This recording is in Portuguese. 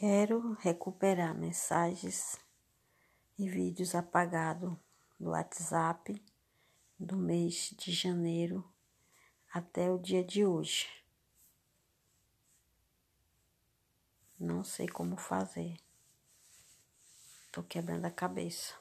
Quero recuperar mensagens e vídeos apagados do WhatsApp do mês de janeiro até o dia de hoje. Não sei como fazer. Tô quebrando a cabeça.